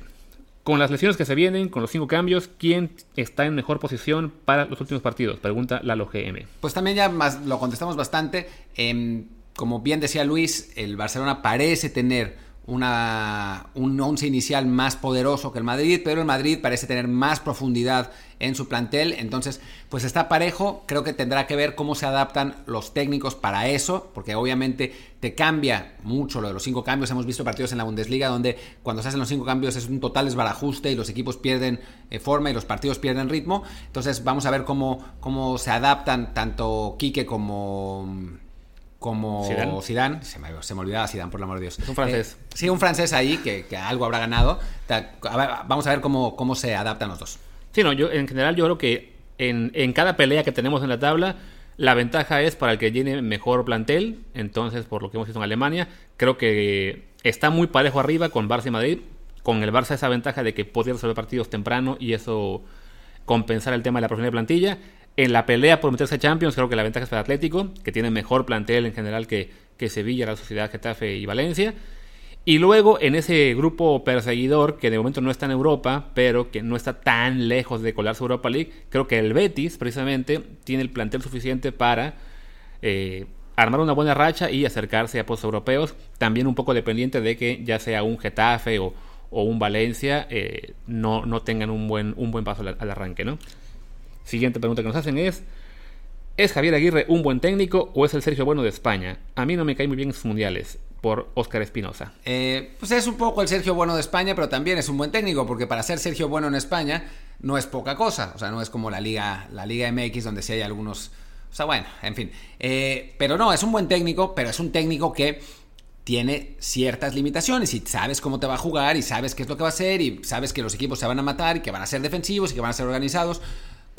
Con las lesiones que se vienen, con los cinco cambios, ¿quién está en mejor posición para los últimos partidos? Pregunta Lalo GM. Pues también ya más, lo contestamos bastante. Eh, como bien decía Luis, el Barcelona parece tener una, un once inicial más poderoso que el Madrid, pero el Madrid parece tener más profundidad en su plantel, entonces pues está parejo, creo que tendrá que ver cómo se adaptan los técnicos para eso, porque obviamente te cambia mucho lo de los cinco cambios, hemos visto partidos en la Bundesliga donde cuando se hacen los cinco cambios es un total desbarajuste y los equipos pierden eh, forma y los partidos pierden ritmo, entonces vamos a ver cómo, cómo se adaptan tanto Quique como como Zidane, Se, me, se, me, olvidaba Zidane, por el amor de Dios. un francés. Eh, sí, un francés ahí que, algo habrá ganado. vamos a ver cómo, cómo se adaptan los dos. Sí, no, yo en general yo creo que en, en, cada pelea que tenemos en la tabla, la ventaja es para el que tiene mejor plantel. Entonces, por lo que hemos visto en Alemania, creo que está muy parejo arriba con Barça y Madrid. Con el Barça esa ventaja de que podría resolver partidos temprano y eso compensar el tema de la de plantilla. En la pelea por meterse a Champions, creo que la ventaja es para Atlético, que tiene mejor plantel en general que, que Sevilla, la Sociedad Getafe y Valencia. Y luego en ese grupo perseguidor, que de momento no está en Europa, pero que no está tan lejos de colarse Europa League, creo que el Betis, precisamente, tiene el plantel suficiente para eh, armar una buena racha y acercarse a postos europeos. También un poco dependiente de que ya sea un Getafe o, un Valencia, eh, no, no tengan un buen, un buen paso al arranque, ¿no? Siguiente pregunta que nos hacen es, ¿es Javier Aguirre un buen técnico o es el Sergio Bueno de España? A mí no me cae muy bien en sus mundiales. Por Óscar Espinosa. Eh, pues es un poco el Sergio Bueno de España, pero también es un buen técnico, porque para ser Sergio Bueno en España no es poca cosa. O sea, no es como la Liga, la Liga MX, donde sí hay algunos. O sea, bueno, en fin. Eh, pero no, es un buen técnico, pero es un técnico que tiene ciertas limitaciones y sabes cómo te va a jugar y sabes qué es lo que va a hacer y sabes que los equipos se van a matar y que van a ser defensivos y que van a ser organizados.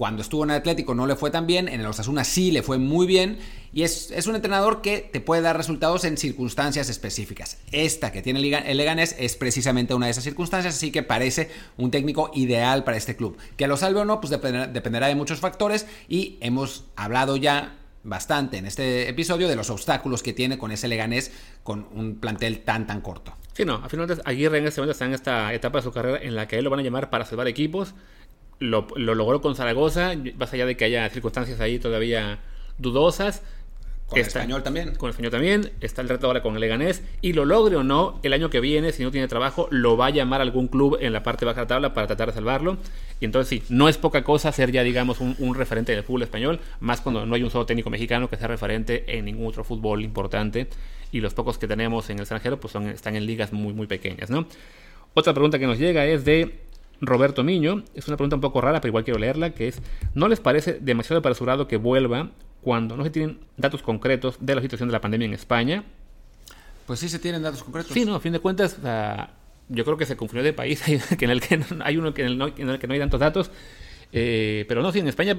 Cuando estuvo en el Atlético no le fue tan bien, en el Osasuna sí le fue muy bien y es, un entrenador que te puede dar resultados en circunstancias específicas. Esta que tiene el Leganés es precisamente una de esas circunstancias, así que parece un técnico ideal para este club. Que lo salve o no, pues dependerá de muchos factores y hemos hablado ya bastante en este episodio de los obstáculos que tiene con ese Leganés con un plantel tan tan corto. Sí, no, a final de Aguirre en este momento está en esta etapa de su carrera en la que él lo van a llamar para salvar equipos lo, logró con Zaragoza, más allá de que haya circunstancias ahí todavía dudosas. Con el español también. Con el español también. Está el reto ahora con el Leganés. Y lo logre o no, el año que viene, si no tiene trabajo, lo va a llamar algún club en la parte baja de la tabla para tratar de salvarlo. Y entonces sí, no es poca cosa ser ya, digamos, un, referente del fútbol español, más cuando no hay un solo técnico mexicano que sea referente en ningún otro fútbol importante. Y los pocos que tenemos en el extranjero, pues son, están en ligas muy, muy pequeñas, ¿no? Otra pregunta que nos llega es de Roberto Miño. Es una pregunta un poco rara, pero igual quiero leerla, que es, ¿no les parece demasiado apresurado que vuelva cuando no se tienen datos concretos de la situación de la pandemia en España? Pues sí se tienen datos concretos. Sí, no, a fin de cuentas, yo creo que se confundió de país, [laughs] que en el que hay uno que en el, que no hay tantos datos. Eh, pero no, sí, en España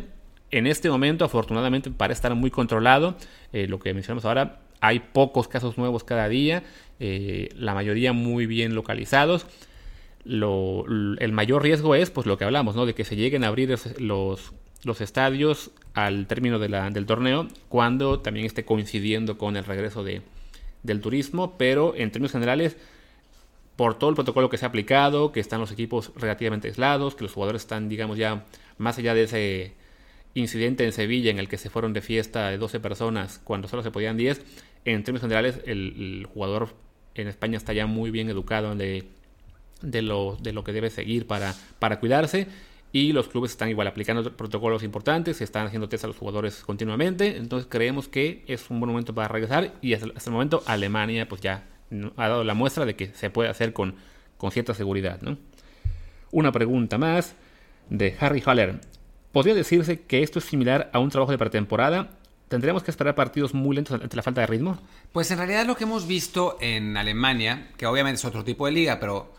en este momento afortunadamente parece estar muy controlado. Eh, lo que mencionamos ahora, hay pocos casos nuevos cada día, eh, la mayoría muy bien localizados lo, el mayor riesgo es pues lo que hablamos, ¿no? De que se lleguen a abrir los, los estadios al término de la, del torneo cuando también esté coincidiendo con el regreso de, del turismo, pero en términos generales, por todo el protocolo que se ha aplicado, que están los equipos relativamente aislados, que los jugadores están, digamos, ya más allá de ese incidente en Sevilla en el que se fueron de fiesta de 12 personas cuando solo se podían 10, en términos generales el, el jugador en España está ya muy bien educado de de lo, de lo que debe seguir para, para cuidarse. Y los clubes están igual aplicando protocolos importantes, están haciendo test a los jugadores continuamente. Entonces creemos que es un buen momento para regresar. Y hasta, el momento Alemania pues ya ha dado la muestra de que se puede hacer con, con cierta seguridad. ¿no? Una pregunta más de Harry Haller. ¿Podría decirse que esto es similar a un trabajo de pretemporada? ¿Tendríamos que esperar partidos muy lentos ante la falta de ritmo? Pues en realidad lo que hemos visto en Alemania, que obviamente es otro tipo de liga, pero,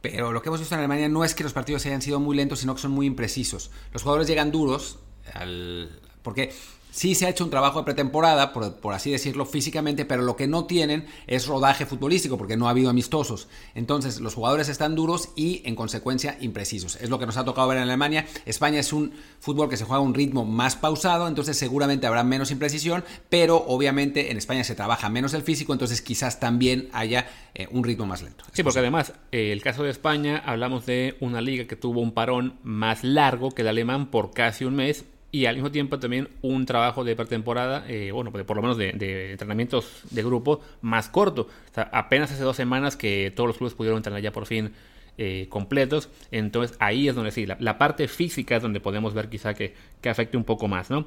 pero lo que hemos visto en Alemania no es que los partidos hayan sido muy lentos, sino que son muy imprecisos. Los jugadores llegan duros, al, porque Sí se ha hecho un trabajo de pretemporada, por, así decirlo, físicamente, pero lo que no tienen es rodaje futbolístico, porque no ha habido amistosos. Entonces, los jugadores están duros y, en consecuencia, imprecisos. Es lo que nos ha tocado ver en Alemania. España es un fútbol que se juega a un ritmo más pausado, entonces seguramente habrá menos imprecisión, pero obviamente en España se trabaja menos el físico, entonces quizás también haya eh, un ritmo más lento. Sí, porque además, eh, el caso de España, hablamos de una liga que tuvo un parón más largo que el alemán por casi un mes y al mismo tiempo también un trabajo de pretemporada, eh, bueno, por lo menos de, entrenamientos de grupo más corto. Apenas hace dos semanas que todos los clubes pudieron entrenar ya por fin eh, completos. Entonces ahí es donde sí, la, parte física es donde podemos ver quizá que, que afecte un poco más, ¿no?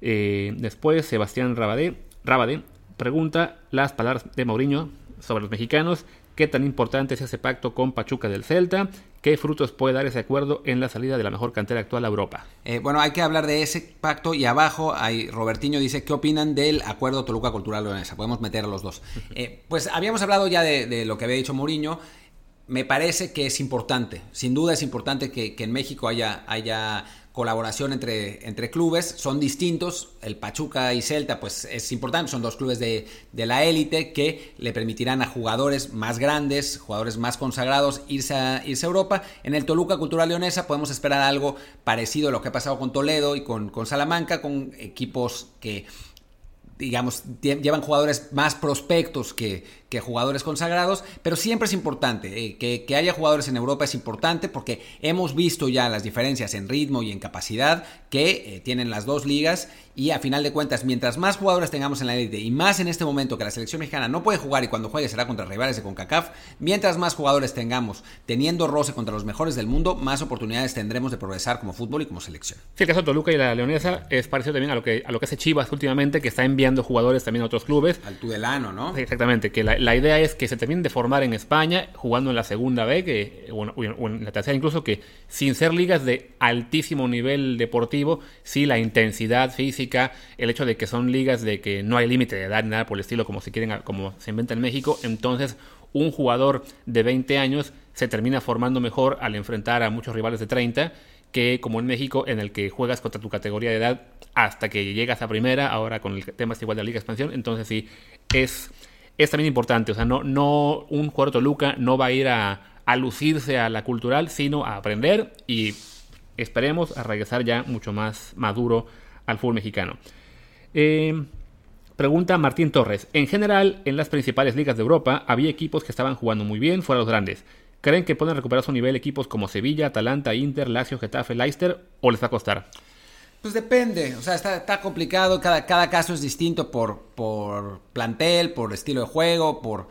Eh, después Sebastián Rabadé, Rabadé pregunta las palabras de Mourinho sobre los mexicanos qué tan importante es ese pacto con Pachuca del Celta, qué frutos puede dar ese acuerdo en la salida de la mejor cantera actual a Europa. Eh, bueno, hay que hablar de ese pacto y abajo hay Robertiño dice qué opinan del acuerdo Toluca Cultural Leonesa. Podemos meter a los dos. [laughs] Eh, pues habíamos hablado ya de, lo que había dicho Mourinho. Me parece que es importante, sin duda es importante que, que en México haya, haya colaboración entre, entre clubes, son distintos, el Pachuca y Celta pues es importante, son dos clubes de, la élite que le permitirán a jugadores más grandes, jugadores más consagrados irse a, irse Europa. En el Toluca Cultural Leonesa podemos esperar algo parecido a lo que ha pasado con Toledo y con, con Salamanca, con equipos que digamos, llevan jugadores más prospectos que, jugadores consagrados, pero siempre es importante, eh, que, que, haya jugadores en Europa es importante porque hemos visto ya las diferencias en ritmo y en capacidad que eh, tienen las dos ligas y a final de cuentas, mientras más jugadores tengamos en la élite y más en este momento que la selección mexicana no puede jugar y cuando juegue será contra rivales de CONCACAF, mientras más jugadores tengamos teniendo roce contra los mejores del mundo, más oportunidades tendremos de progresar como fútbol y como selección. Sí, el caso de Toluca y la Leonesa es parecido también a lo que, a lo que hace Chivas últimamente, que está enviando jugadores también a otros clubes. Al Tudelano, ¿no? Exactamente, que la, la, idea es que se terminen de formar en España, jugando en la segunda B, que, o, en la tercera incluso, que sin ser ligas de altísimo nivel deportivo, sí la intensidad física, el hecho de que son ligas de que no hay límite de edad nada por el estilo como se quieren, como se inventa en México, entonces un jugador de 20 años se termina formando mejor al enfrentar a muchos rivales de 30 que como en México en el que juegas contra tu categoría de edad hasta que llegas a primera, ahora con el tema igual de la Liga Expansión, entonces sí, es, es también importante, o sea, no, no un jugador Toluca no va a ir a, lucirse a la cultural, sino a aprender y esperemos a regresar ya mucho más maduro al fútbol mexicano. Eh, pregunta Martín Torres. En general, en las principales ligas de Europa había equipos que estaban jugando muy bien fuera los grandes. ¿Creen que pueden recuperar su nivel equipos como Sevilla, Atalanta, Inter, Lazio, Getafe, Leicester o les va a costar? Pues depende, o sea, está, complicado, cada, cada, caso es distinto por, por plantel, por estilo de juego, por... O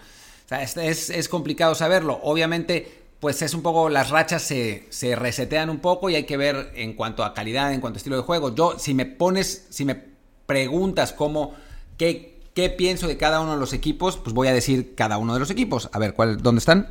sea, es, es complicado saberlo. Obviamente pues es un poco, las rachas se, se, resetean un poco y hay que ver en cuanto a calidad, en cuanto a estilo de juego. Yo, si me pones, si me preguntas cómo, qué, qué pienso de cada uno de los equipos, pues voy a decir cada uno de los equipos. A ver, ¿cuál, ¿dónde están?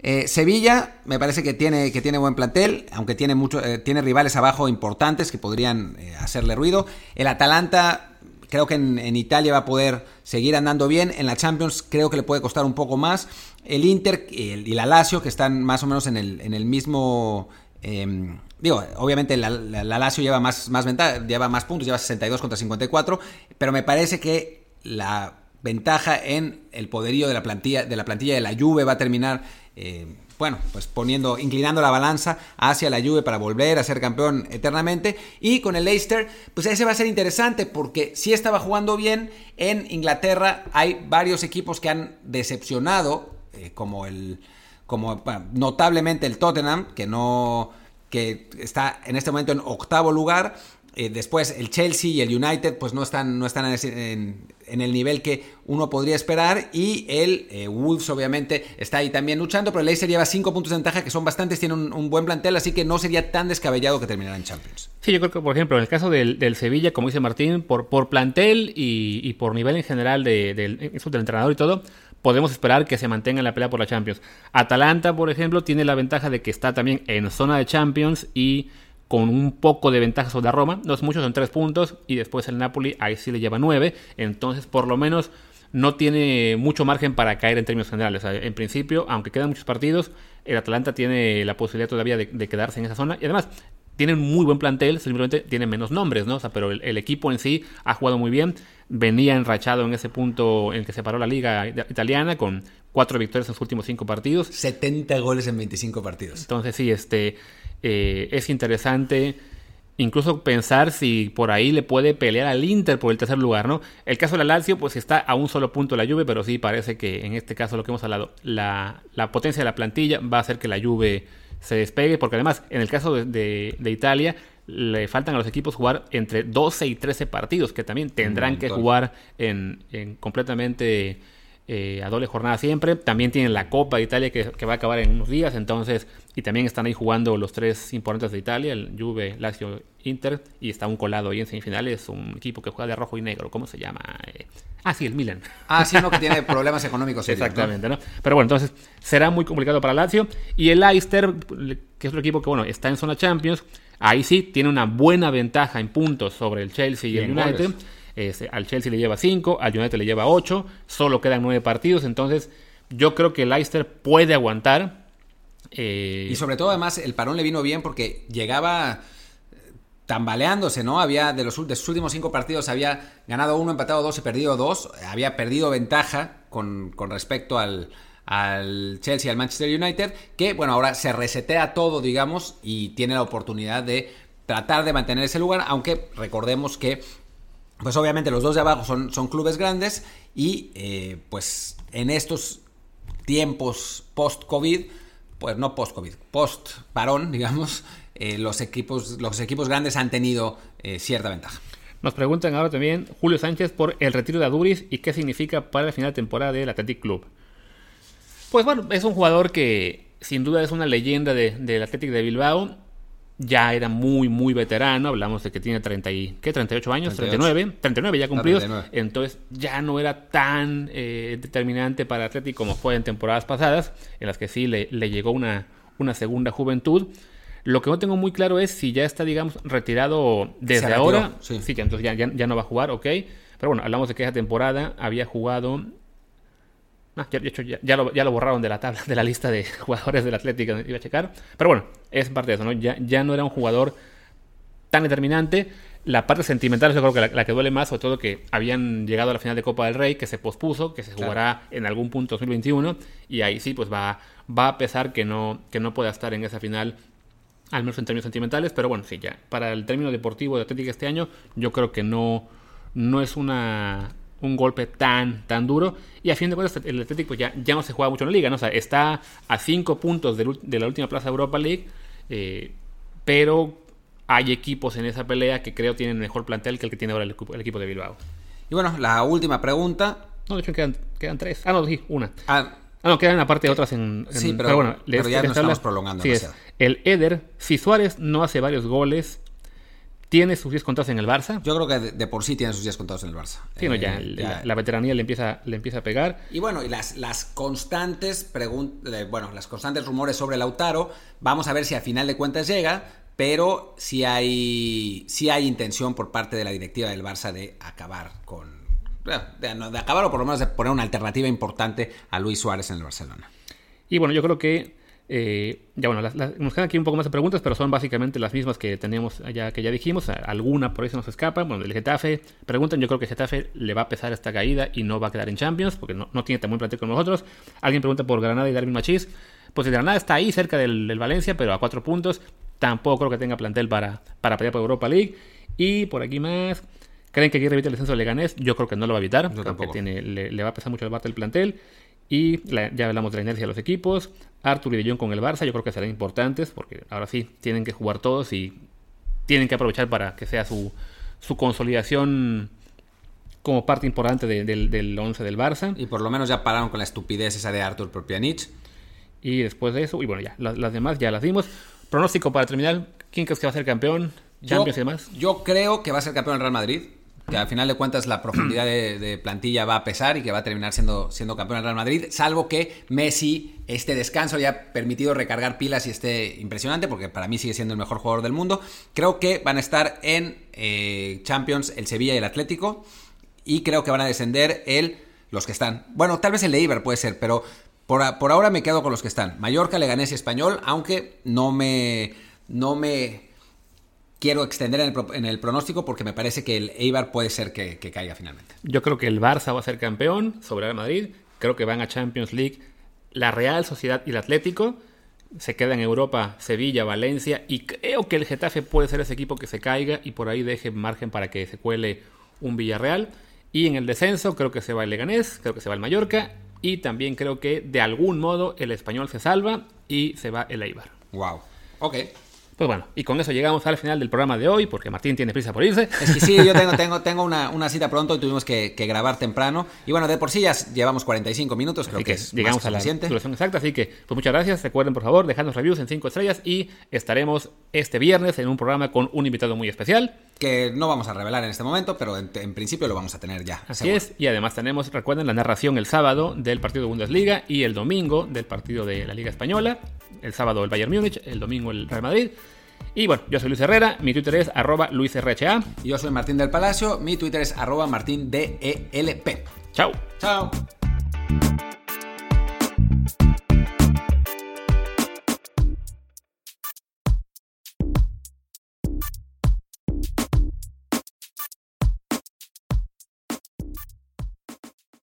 Eh, Sevilla me parece que tiene, que tiene buen plantel, aunque tiene, mucho, eh, tiene rivales abajo importantes que podrían eh, hacerle ruido. El Atalanta creo que en, Italia va a poder seguir andando bien. En la Champions creo que le puede costar un poco más. El Inter y la Lazio, que están más o menos en el, en el mismo... Em, digo, obviamente la, Lazio lleva más, más, ventaja, lleva más puntos, lleva 62 contra 54, pero me parece que la ventaja en el poderío de la plantilla de la, plantilla de la Juve va a terminar... Eh, bueno, pues poniendo, inclinando la balanza hacia la Juve para volver a ser campeón eternamente. Y con el Leicester, pues ese va a ser interesante porque si estaba jugando bien en Inglaterra, hay varios equipos que han decepcionado, eh, como el, como notablemente el Tottenham, que no, que está en este momento en octavo lugar. Eh, después el Chelsea y el United pues no están, no están en, el nivel que uno podría esperar y el eh, Wolves obviamente está ahí también luchando, pero el Leicester lleva 5 puntos de ventaja que son bastantes, tiene un, buen plantel, así que no sería tan descabellado que terminara en Champions. Sí, yo creo que por ejemplo en el caso del, Sevilla, como dice Martín, por, por plantel y, por nivel en general del, del entrenador y todo, podemos esperar que se mantenga en la pelea por la Champions. Atalanta, por ejemplo, tiene la ventaja de que está también en zona de Champions y con un poco de ventaja sobre la Roma. No es mucho, son tres puntos. Y después el Napoli, ahí sí le lleva nueve. Entonces, por lo menos, no tiene mucho margen para caer en términos generales. en principio, aunque quedan muchos partidos, el Atalanta tiene la posibilidad todavía de, quedarse en esa zona. Y además, tiene un muy buen plantel, simplemente tiene menos nombres, ¿no? O sea, pero el, equipo en sí ha jugado muy bien. Venía enrachado en ese punto en el que se paró la liga italiana con cuatro victorias en sus últimos cinco partidos. 70 goles en 25 partidos. Entonces, sí, este eh, es interesante incluso pensar si por ahí le puede pelear al Inter por el tercer lugar, ¿no? El caso de la Lazio, pues está a un solo punto la Juve, pero sí parece que en este caso lo que hemos hablado, la, potencia de la plantilla va a hacer que la Juve se despegue, porque además, en el caso de, Italia, le faltan a los equipos jugar entre 12 y 13 partidos, que también tendrán que jugar en, en completamente eh, a doble jornada siempre. También tienen la Copa de Italia que, va a acabar en unos días, entonces, y también están ahí jugando los tres importantes de Italia, el Juve, Lazio, Inter, y está un colado ahí en semifinales, un equipo que juega de rojo y negro, ¿cómo se llama? Eh, ah, sí, el Milan. Ah, sí, uno que tiene problemas económicos. [laughs] Exactamente, ¿no? Pero bueno, entonces será muy complicado para Lazio. Y el Leicester, que es otro equipo que, bueno, está en zona Champions, ahí sí tiene una buena ventaja en puntos sobre el Chelsea y, el United al Chelsea le lleva 5, al United le lleva 8, solo quedan 9 partidos, entonces yo creo que Leicester puede aguantar. Eh, y sobre todo además el parón le vino bien porque llegaba eh, tambaleándose, ¿no? Había de, los, sus últimos 5 partidos había ganado uno, empatado dos y perdido dos, había perdido ventaja con, respecto al, al Chelsea al Manchester United, que bueno, ahora se resetea todo, digamos, y tiene la oportunidad de tratar de mantener ese lugar, aunque recordemos que pues obviamente los dos de abajo son, son clubes grandes y eh, pues en estos tiempos post-COVID, pues no post-COVID, post-parón, [laughs] digamos, eh, los, equipos, los equipos grandes han tenido eh, cierta ventaja. Nos preguntan ahora también Julio Sánchez por el retiro de Aduris y qué significa para la final de temporada del Athletic Club. Pues bueno, es un jugador que sin duda es una leyenda del Athletic de Bilbao ya era muy, muy veterano. Hablamos de que tiene 30 y, ¿qué? 38 años, 39, 39 ya cumplidos. Entonces ya no era tan eh, determinante para Atlético como fue en temporadas pasadas, en las que sí le, llegó una, una segunda juventud. Lo que no tengo muy claro es si ya está, digamos, retirado desde ahora. Sí, entonces ya, ya, no va a jugar, ok. Pero bueno, hablamos de que esa temporada había jugado Ah, ya, de hecho, ya, lo, borraron de la tabla, de la lista de [laughs] jugadores del Atlético, iba a checar. Pero bueno, es parte de eso, ¿no? Ya, ya no era un jugador tan determinante. La parte sentimental yo creo que la, que duele más, sobre todo que habían llegado a la final de Copa del Rey, que se pospuso, que se jugará en algún punto 2021, y ahí sí, pues va, va a pesar que no, que no pueda estar en esa final, al menos en términos sentimentales, pero bueno, sí, ya, para el término deportivo de Atlético este año, yo creo que no, no es una un golpe tan, tan duro. Y a fin de cuentas, el Atlético ya, ya no se juega mucho en la liga, ¿no? O sea, está a 5 puntos de, la última plaza de Europa League, eh, pero hay equipos en esa pelea que creo tienen mejor plantel que el que tiene ahora el, equipo de Bilbao. Y bueno, la última pregunta. No, de hecho quedan, quedan tres. Ah, no, sí, una. Ah, ah no, quedan aparte otras en, Sí, pero, bueno, ya nos estamos prolongando. Sí, el Eder, si Suárez no hace varios goles, tiene sus 10 contados en el Barça. Yo creo que de, por sí tiene sus 10 contados en el Barça. Sí, no, ya, eh, la, veteranía le empieza, le empieza a pegar. Y bueno, y las, las constantes bueno, las constantes rumores sobre Lautaro, vamos a ver si a final de cuentas llega, pero si hay, si hay intención por parte de la directiva del Barça de acabar con... De, de acabar o por lo menos de poner una alternativa importante a Luis Suárez en el Barcelona. Y bueno, yo creo que eh, ya bueno, nos quedan aquí un poco más de preguntas, pero son básicamente las mismas que tenemos allá, que ya dijimos. Alguna por ahí se nos escapa. Bueno, del Getafe preguntan, yo creo que Getafe le va a pesar esta caída y no va a quedar en Champions, porque no, tiene tan buen plantel con nosotros. Alguien pregunta por Granada y Darwin Machís. Pues el Granada está ahí cerca del, Valencia, pero a cuatro puntos. Tampoco creo que tenga plantel para, para pelear por Europa League. Y por aquí más. ¿Creen que quiere evitar el descenso de Leganés? Yo creo que no lo va a evitar. porque tiene, le, va a pesar mucho el parte del plantel. Y ya hablamos de la inercia de los equipos. Arthur y De Jong con el Barça, yo creo que serán importantes porque ahora sí tienen que jugar todos y tienen que aprovechar para que sea su, su consolidación como parte importante del, del 11 del Barça. Y por lo menos ya pararon con la estupidez esa de Arthur por Pjanic. Y después de eso, y bueno, ya, las, demás ya las dimos. Pronóstico para terminar, ¿quién crees que va a ser campeón? Champions yo, y demás. Yo creo que va a ser campeón el Real Madrid. Que al final de cuentas la profundidad de, plantilla va a pesar y que va a terminar siendo, siendo campeón del Real Madrid, salvo que Messi, este descanso ya ha permitido recargar pilas y esté impresionante, porque para mí sigue siendo el mejor jugador del mundo. Creo que van a estar en eh, Champions el Sevilla y el Atlético, y creo que van a descender el, los que están. Bueno, tal vez el de Iber puede ser, pero por, por ahora me quedo con los que están. Mallorca, Leganés y Español, aunque no me... No me quiero extender en el, pronóstico porque me parece que el Eibar puede ser que, caiga finalmente. Yo creo que el Barça va a ser campeón sobre el Madrid. Creo que van a Champions League la Real Sociedad y el Atlético. Se queda en Europa Sevilla, Valencia y creo que el Getafe puede ser ese equipo que se caiga y por ahí deje margen para que se cuele un Villarreal. Y en el descenso creo que se va el Leganés, creo que se va el Mallorca y también creo que de algún modo el Español se salva y se va el Eibar. Wow. Ok. Pues bueno, y con eso llegamos al final del programa de hoy, porque Martín tiene prisa por irse. Es que sí, yo tengo, [laughs] tengo, tengo una, cita pronto y tuvimos que, grabar temprano. Y bueno, de por sí ya llevamos 45 minutos, creo que, es llegamos a la duración exacta. Así que, pues muchas gracias. Recuerden, por favor, dejarnos reviews en 5 estrellas y estaremos este viernes en un programa con un invitado muy especial. Que no vamos a revelar en este momento, pero en, principio lo vamos a tener ya. Así es, y además tenemos, recuerden, la narración el sábado del partido de Bundesliga y el domingo del partido de la Liga Española. El sábado el Bayern Múnich, el domingo el Real Madrid. Y bueno, yo soy Luis Herrera, mi Twitter es arroba luisrha. Yo soy Martín del Palacio, mi Twitter es arroba martindelp. Chao. Chao.